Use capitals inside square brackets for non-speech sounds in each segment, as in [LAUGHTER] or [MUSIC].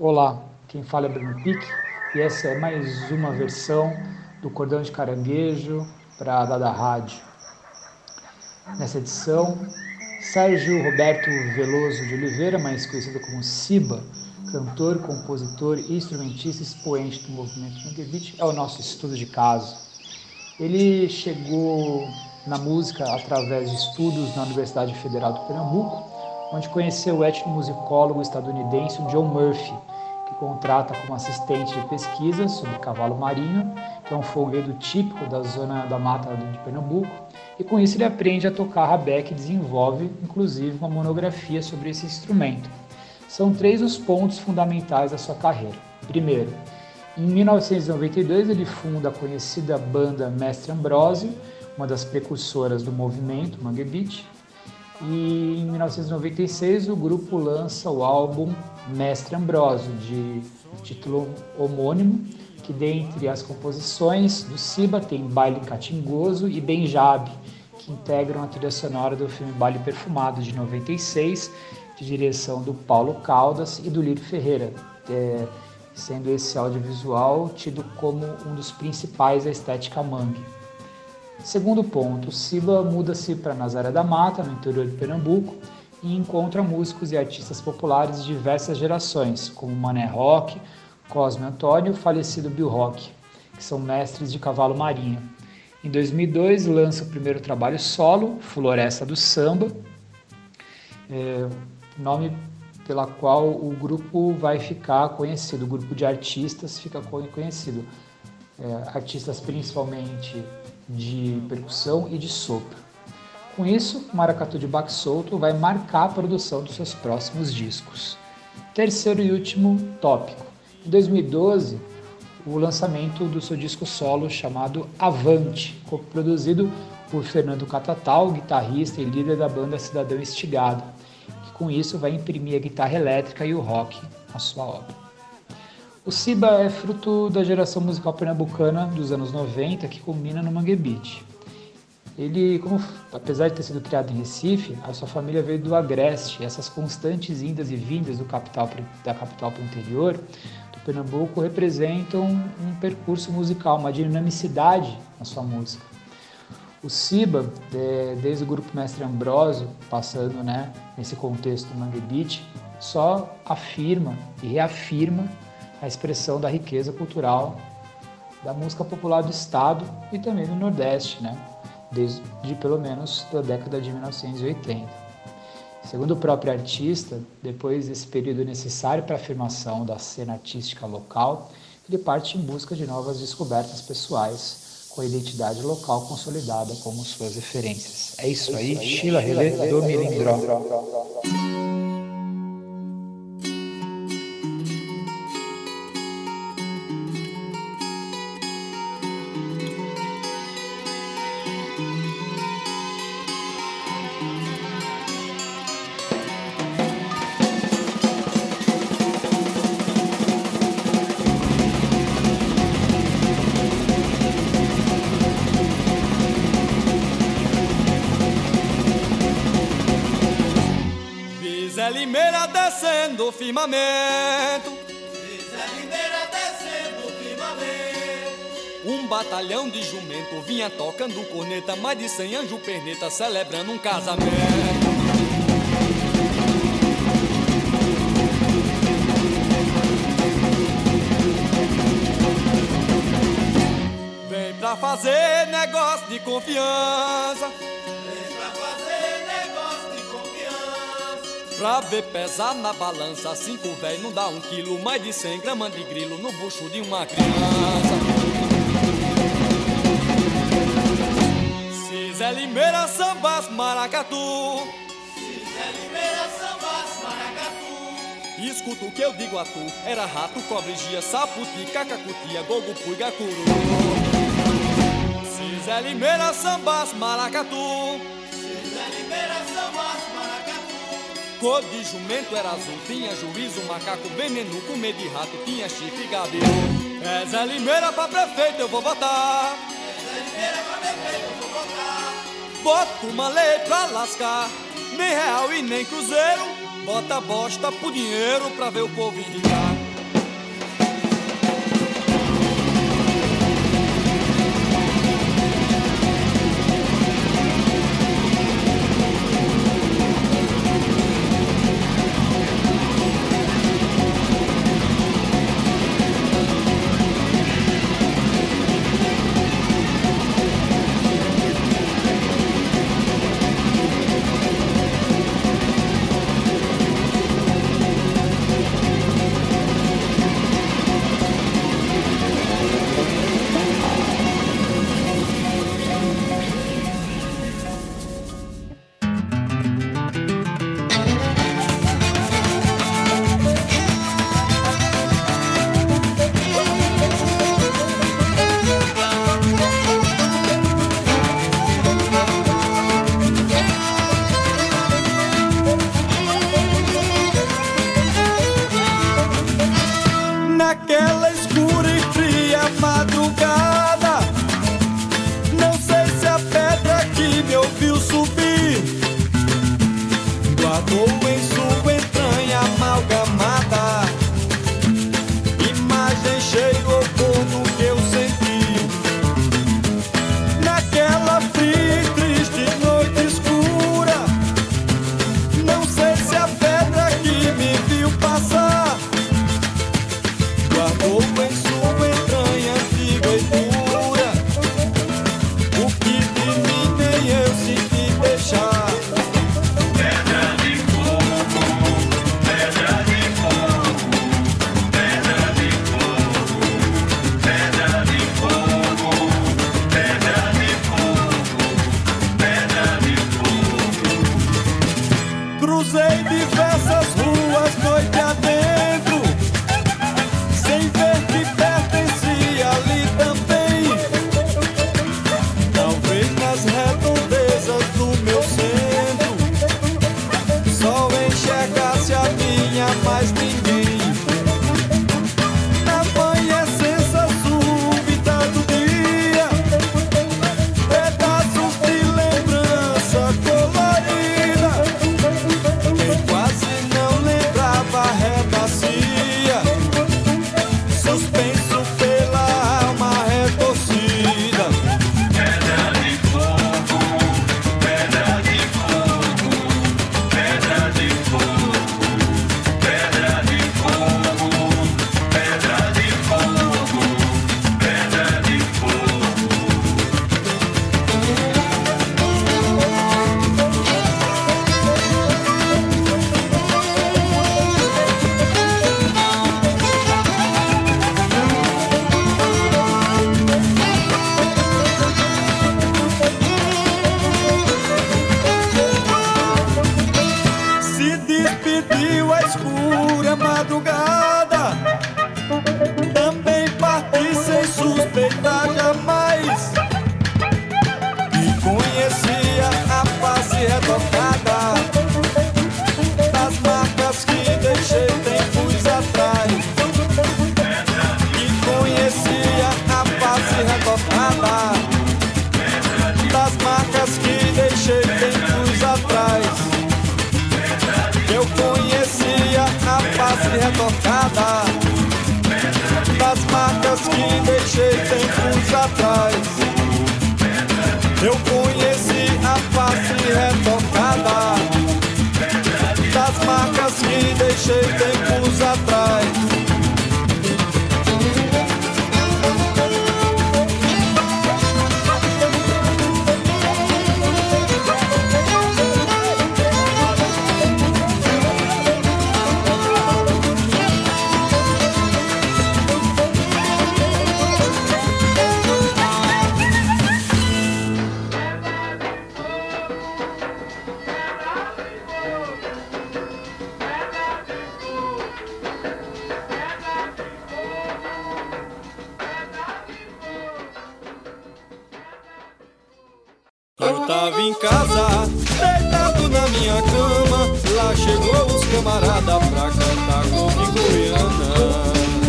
Olá, quem fala é Bruno Pique e essa é mais uma versão do Cordão de Caranguejo para a Dada Rádio. Nessa edição, Sérgio Roberto Veloso de Oliveira, mais conhecido como Siba, cantor, compositor, instrumentista, expoente do movimento Manguevich, é o nosso estudo de caso. Ele chegou na música através de estudos na Universidade Federal do Pernambuco, onde conheceu o etnomusicólogo estadunidense John Murphy, que contrata como assistente de pesquisa sobre cavalo marinho, que é um folguedo típico da zona da mata de Pernambuco, e com isso ele aprende a tocar rabeque e desenvolve, inclusive, uma monografia sobre esse instrumento. São três os pontos fundamentais da sua carreira. Primeiro, em 1992 ele funda a conhecida banda Mestre Ambrosio, uma das precursoras do movimento Mangue Beat, e em 1996 o grupo lança o álbum Mestre Ambrosio, de título homônimo, que dentre as composições do Siba tem Baile Catingoso e Benjab, que integram a trilha sonora do filme Baile Perfumado de 96, de direção do Paulo Caldas e do Lírio Ferreira, é, sendo esse audiovisual tido como um dos principais da estética mangue. Segundo ponto, Siba muda-se para Nazaré da Mata, no interior de Pernambuco, e encontra músicos e artistas populares de diversas gerações, como Mané Rock, Cosme Antônio e o falecido Bill Rock, que são mestres de cavalo marinho. Em 2002, lança o primeiro trabalho solo, Floresta do Samba, é, nome pela qual o grupo vai ficar conhecido, o grupo de artistas fica conhecido. É, artistas principalmente de percussão e de sopro. Com isso, maracatu de baque solto vai marcar a produção dos seus próximos discos. Terceiro e último tópico. Em 2012, o lançamento do seu disco solo chamado Avante, produzido por Fernando Catatal, guitarrista e líder da banda Cidadão Estigado, que com isso vai imprimir a guitarra elétrica e o rock na sua obra. O Siba é fruto da geração musical pernambucana dos anos 90 que culmina no Mangue Beat. Ele, como, apesar de ter sido criado em Recife, a sua família veio do Agreste. Essas constantes indas e vindas capital, da capital para o interior do Pernambuco representam um percurso musical, uma dinamicidade na sua música. O Siba, desde o grupo Mestre Ambroso, passando né, nesse contexto do Mangue Beat, só afirma e reafirma a expressão da riqueza cultural da música popular do estado e também do Nordeste, né? desde pelo menos da década de 1980. Segundo o próprio artista, depois desse período necessário para a afirmação da cena artística local, ele parte em busca de novas descobertas pessoais, com a identidade local consolidada como suas referências. É isso aí, Sheila Relê do Milindró. Descendo o firmamento. Zé Limeira descendo o firmamento. Um batalhão de jumento vinha tocando corneta, mais de cem anjo perneta celebrando um casamento. Vem pra fazer negócio de confiança. Pra ver pesar na balança, cinco véi não dá um quilo, mais de cem gramas de grilo no bucho de uma criança. Zé Limeira sambas maracatu, Zé Limeira sambas maracatu, escuta o que eu digo a tu, era rato, cobre, gia, saputi, cacacutia, gogo, puiga, curu. Se Zé Limeira sambas maracatu, Zé Limeira sambas maracatu, Cor de jumento era azul, tinha juízo, macaco, veneno, comer de rato, tinha chifre, gabiru. É Zé Limeira pra prefeito, eu vou votar. É Zé Limeira pra prefeito, eu vou votar. Bota uma lei pra lascar, nem real e nem cruzeiro. Bota bosta pro dinheiro pra ver o povo indicar. Despediu a escura madrugada marcas que deixei tempos atrás. Eu conheci a face retocada Das marcas que deixei tempos atrás tava em casa, deitado na minha cama. Lá chegou os camarada pra cantar com goiana.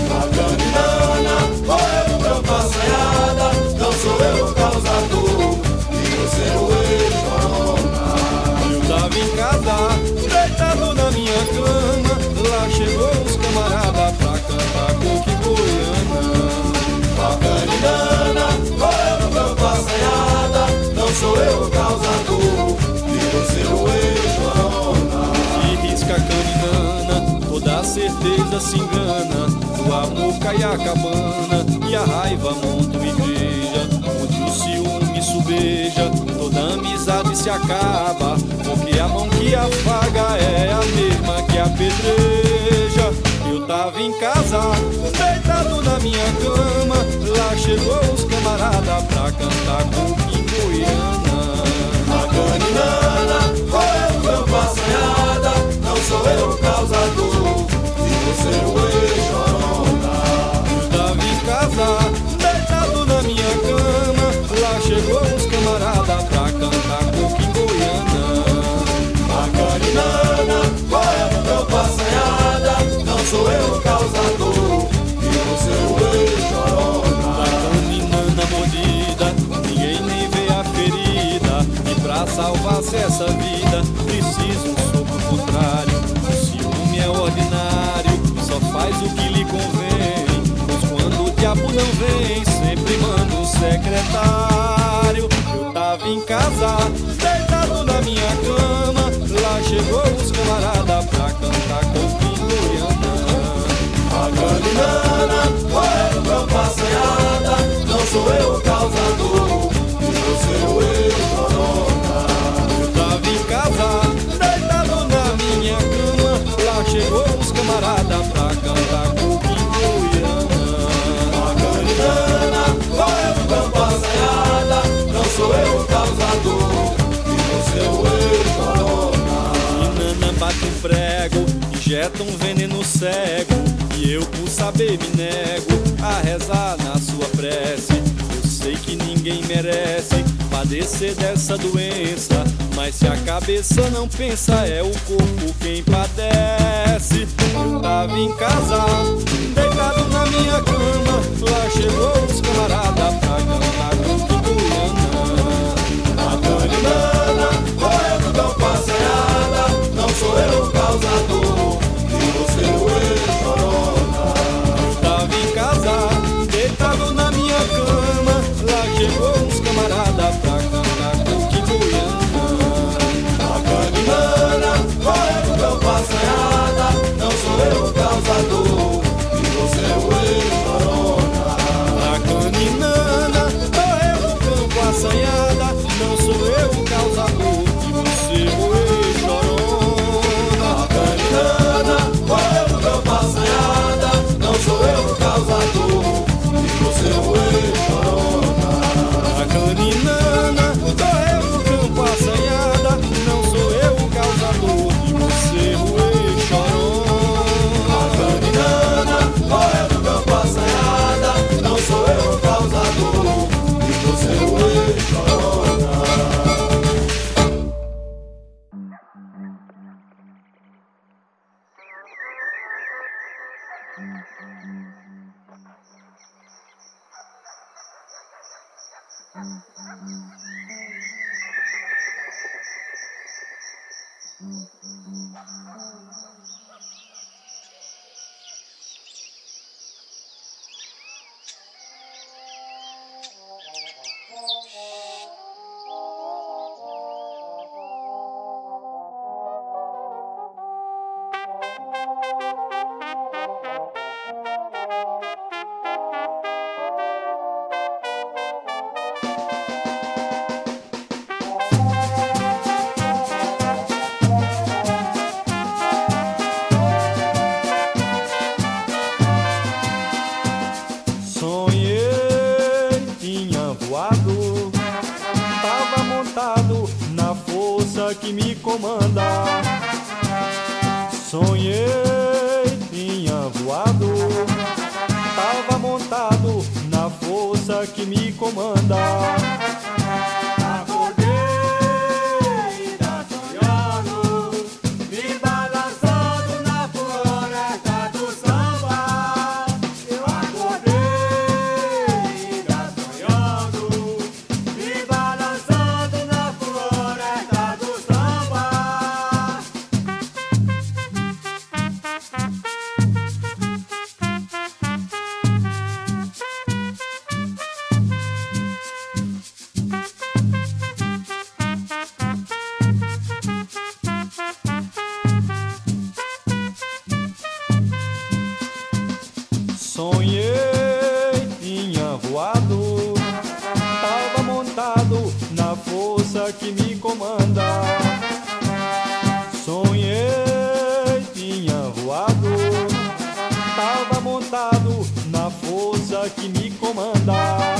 Bacaninana, olha no meu passeada, não sou eu o causador, e você o ex-corona. Eu tava em casa, deitado na minha cama. Lá chegou os camarada pra cantar com goiana. Sou eu o causador, e você o ex-corona. E risca caninana, toda certeza se engana. O amor cai a cabana e a raiva monta uma igreja. Onde o ciúme subeja, toda amizade se acaba. Porque a mão que afaga é a mesma que apedreja. Eu tava em casa, deitado na minha cama. Lá salvasse essa vida, preciso um soco contrário. O ciúme é ordinário, só faz o que lhe convém. Pois quando o diabo não vem, sempre manda o secretário. Eu tava em casa, deitado na minha cama. Lá chegou os camarada pra cantar com o Piluianã. A galinana. Injeta um veneno cego e eu por saber me nego a rezar na sua prece. Eu sei que ninguém merece padecer dessa doença, mas se a cabeça não pensa é o corpo quem padece. Eu tava em casa, deitado na minha cama, lá chegou os camaradas pra cantar com A caninana, correndo tão passeada, não sou eu o causador, o Sonhei, tinha voado, tava montado na força que me comanda. Sonhei, tinha voado, tava montado na força que me comanda.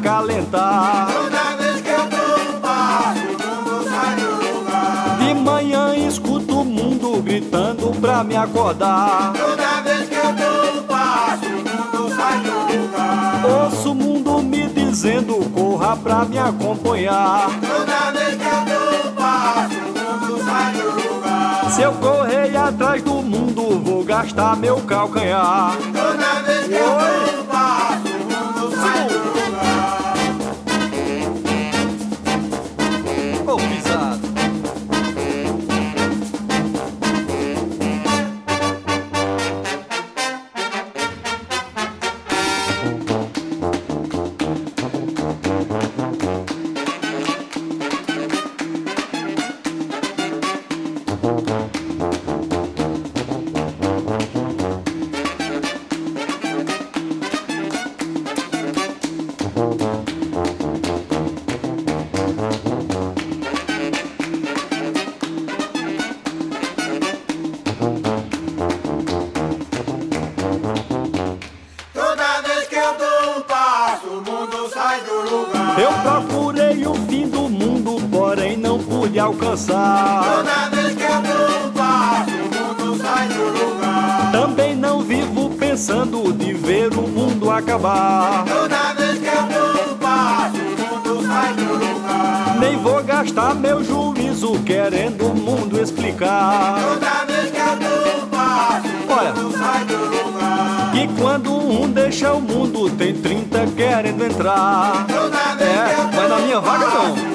acalentar. Toda vez que eu dou um passo, o mundo sai do lugar. De manhã escuto o mundo gritando pra me acordar. Toda vez que eu dou um passo, o mundo sai do lugar. Ouço o mundo me dizendo corra pra me acompanhar. Toda vez que eu dou um passo, o mundo sai do lugar. Se eu correr atrás do mundo, vou gastar meu calcanhar. Toda vez que eu dou um passo, gastar meu juízo querendo o mundo explicar. Toda vez que Olha. E quando um deixa o mundo, tem 30 querendo entrar. É, que mas na minha vaga não.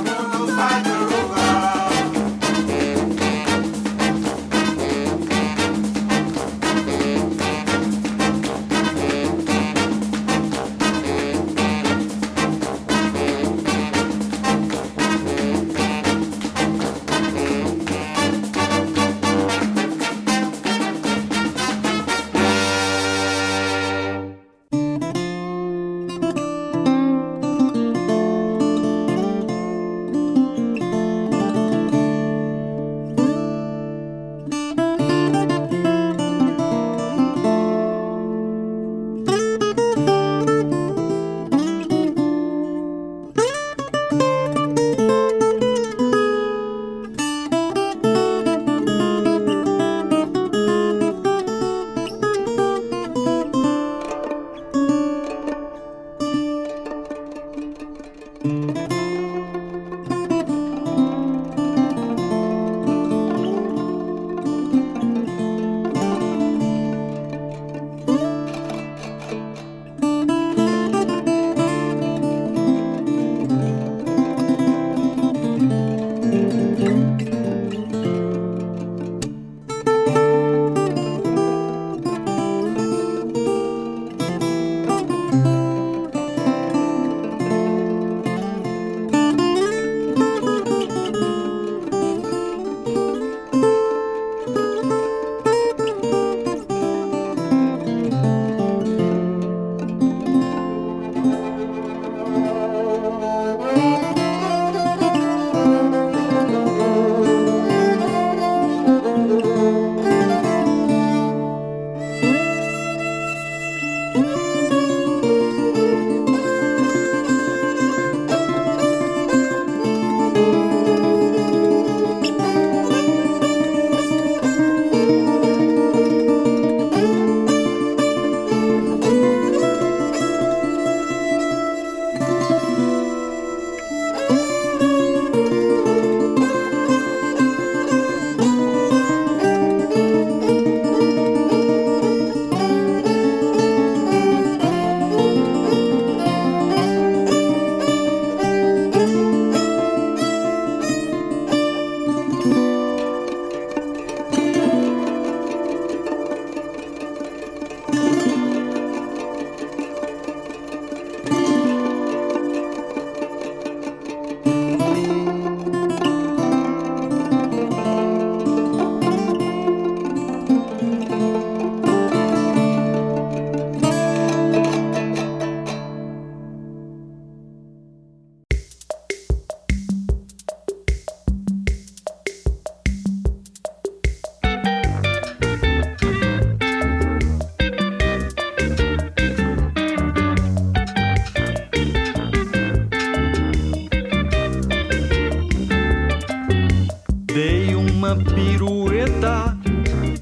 Pirueta,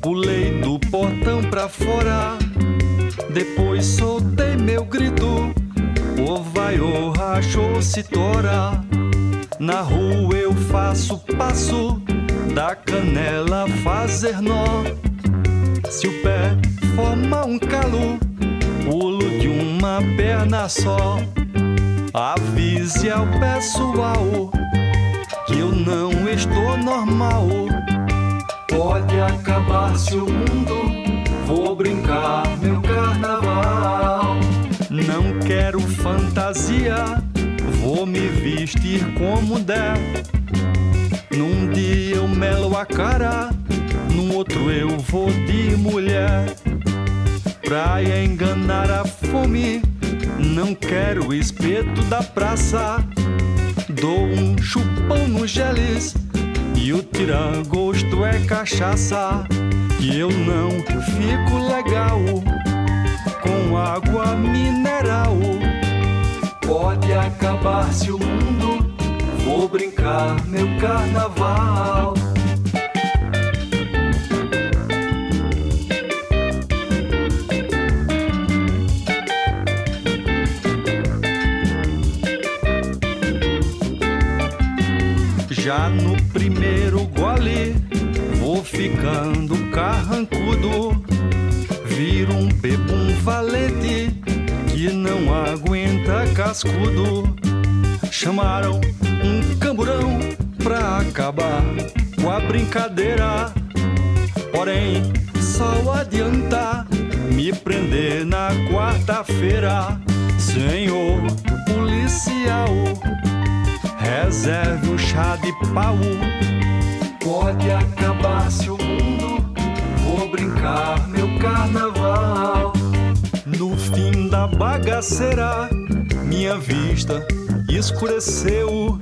pulei do portão pra fora. Depois soltei meu grito, o vai o rachou se tora. Na rua eu faço passo, da canela fazer nó. Se o pé forma um calo, pulo de uma perna só. Avise ao pessoal que eu não estou normal. Pode acabar se o mundo vou brincar meu carnaval. Não quero fantasia, vou me vestir como der. Num dia eu melo a cara, no outro eu vou de mulher. Pra enganar a fome, não quero espeto da praça. Dou um chupão no geles e o tiragosto é cachaça. E eu não fico legal com água mineral. Pode acabar se o mundo vou brincar meu carnaval. Ficando carrancudo. Viro um bebum valente que não aguenta cascudo. Chamaram um camburão pra acabar com a brincadeira. Porém, só adianta me prender na quarta-feira, senhor policial. Reserve o chá de pau. Pode acabar se meu carnaval. No fim da bagaceira, minha vista escureceu.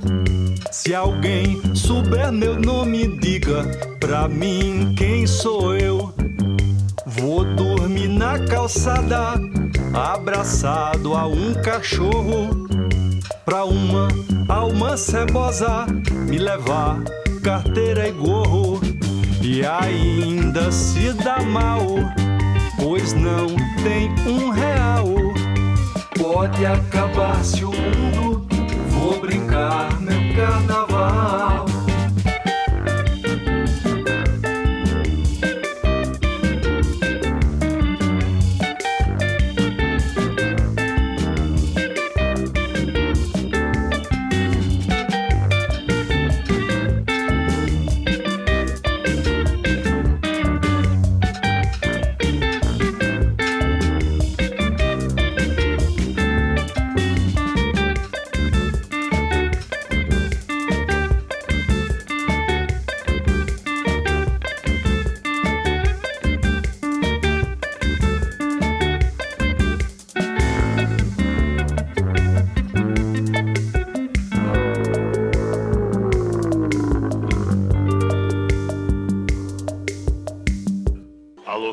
Se alguém souber meu nome, diga pra mim quem sou eu. Vou dormir na calçada, abraçado a um cachorro. Pra uma alma cebosa me levar carteira e gorro. E ainda se dá mal, pois não tem um real. Pode acabar se o mundo vou brincar meu carnaval.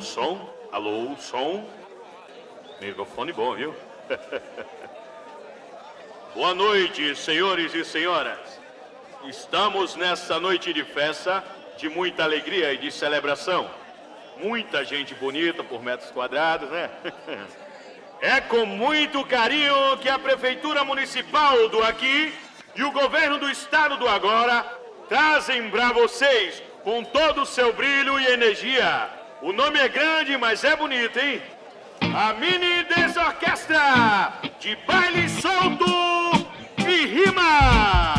Som? Alô, som? Microfone bom, viu? [LAUGHS] Boa noite, senhores e senhoras. Estamos nessa noite de festa, de muita alegria e de celebração. Muita gente bonita por metros quadrados, né? [LAUGHS] É com muito carinho que a Prefeitura Municipal do Aqui e o Governo do Estado do Agora trazem para vocês, com todo o seu brilho e energia, o nome é grande, mas é bonito, hein? A Mini Desorquestra de baile solto e rima.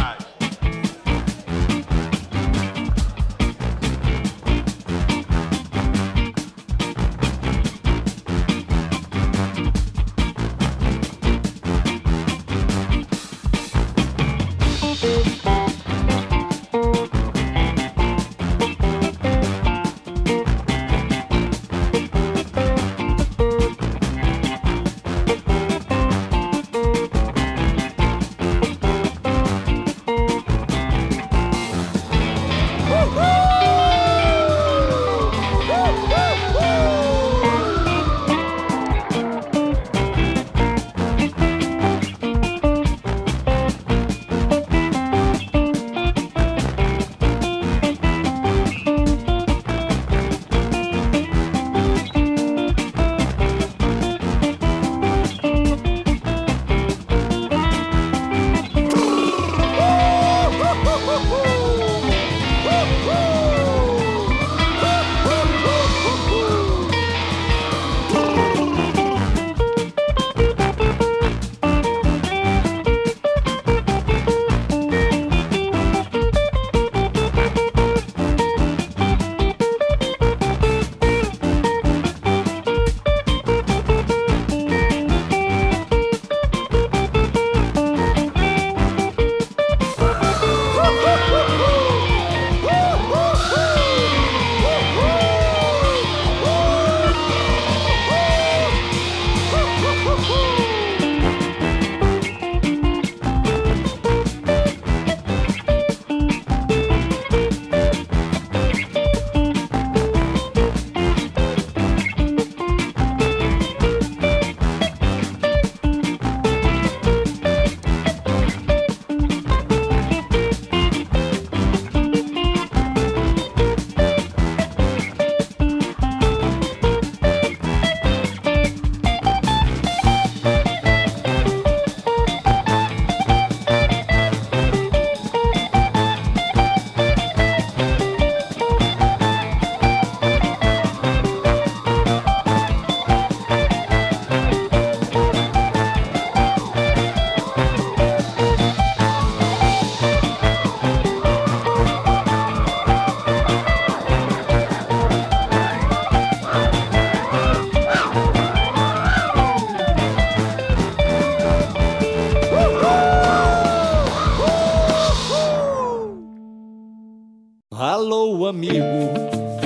Alô, amigo,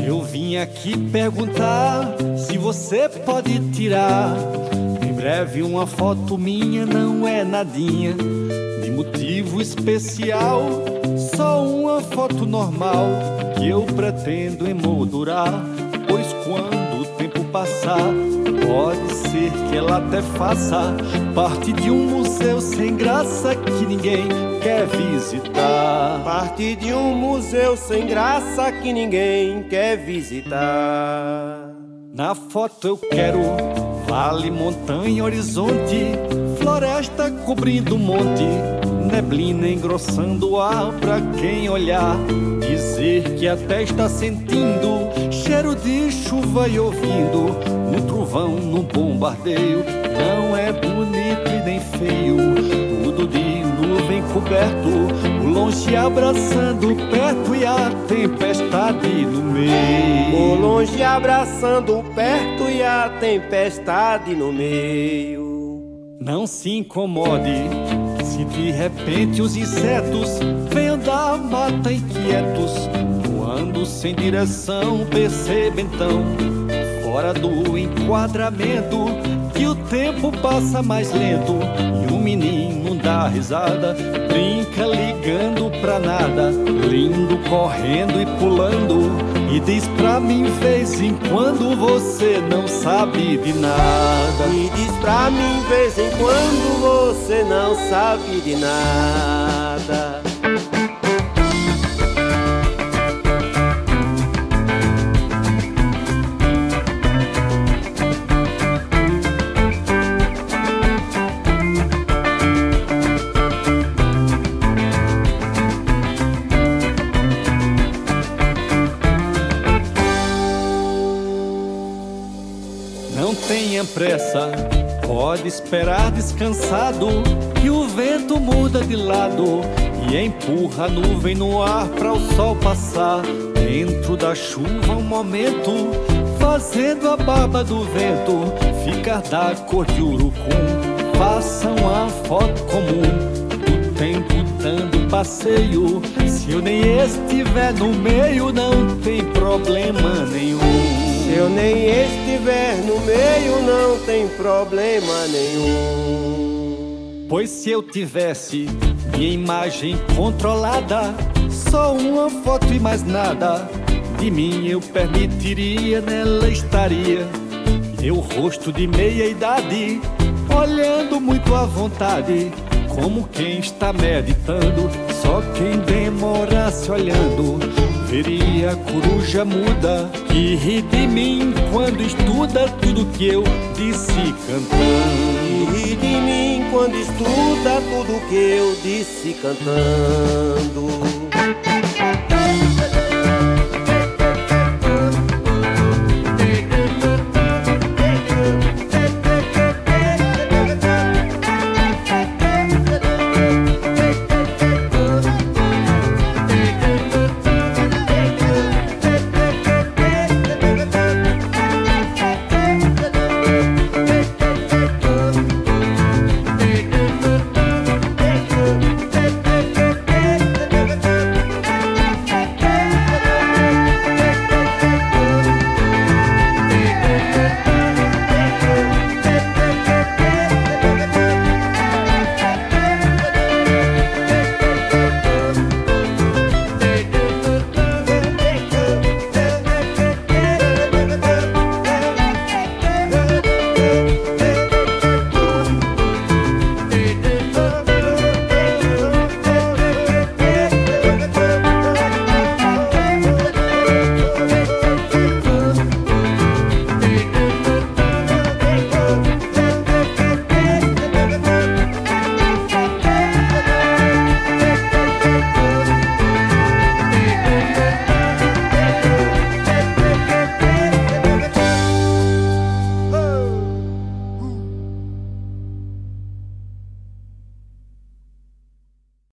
eu vim aqui perguntar se você pode tirar. Em breve uma foto minha, não é nadinha de motivo especial, só uma foto normal que eu pretendo emoldurar, pois quando o tempo passar, pode ser que ela até faça parte de um museu sem graça que ninguém quer visitar. Parte de um museu sem graça que ninguém quer visitar. Na foto eu quero vale, montanha, horizonte, floresta cobrindo monte, neblina engrossando o ar pra quem olhar. Dizer que até está sentindo cheiro de chuva e ouvindo um trovão no bombardeio. Não é bonito e nem feio, tudo de nuvem coberto, o longe abraçando perto e a tempestade no meio. O longe abraçando perto e a tempestade no meio. Não se incomode de repente os insetos vêm da mata inquietos, voando sem direção. Perceba então, fora do enquadramento, que o tempo passa mais lento e o menino dá risada, brinca ligando pra nada, lindo correndo e pulando. E diz pra mim vez em quando você não sabe de nada. E diz pra mim vez em quando você não sabe de nada. Pressa, pode esperar descansado, que o vento muda de lado e empurra a nuvem no ar para o sol passar. Dentro da chuva, um momento, fazendo a barba do vento ficar da cor de urucum. Façam a foto comum do tempo dando passeio. Se eu nem estiver no meio, não tem problema nenhum. Se eu nem estiver no meio, não tem problema nenhum. Pois se eu tivesse minha imagem controlada, só uma foto e mais nada, de mim eu permitiria, nela estaria meu rosto de meia idade, olhando muito à vontade, como quem está meditando. Só quem demorasse olhando veria a coruja muda que ri de mim quando estuda tudo que eu disse cantando. E ri de mim quando estuda tudo que eu disse cantando.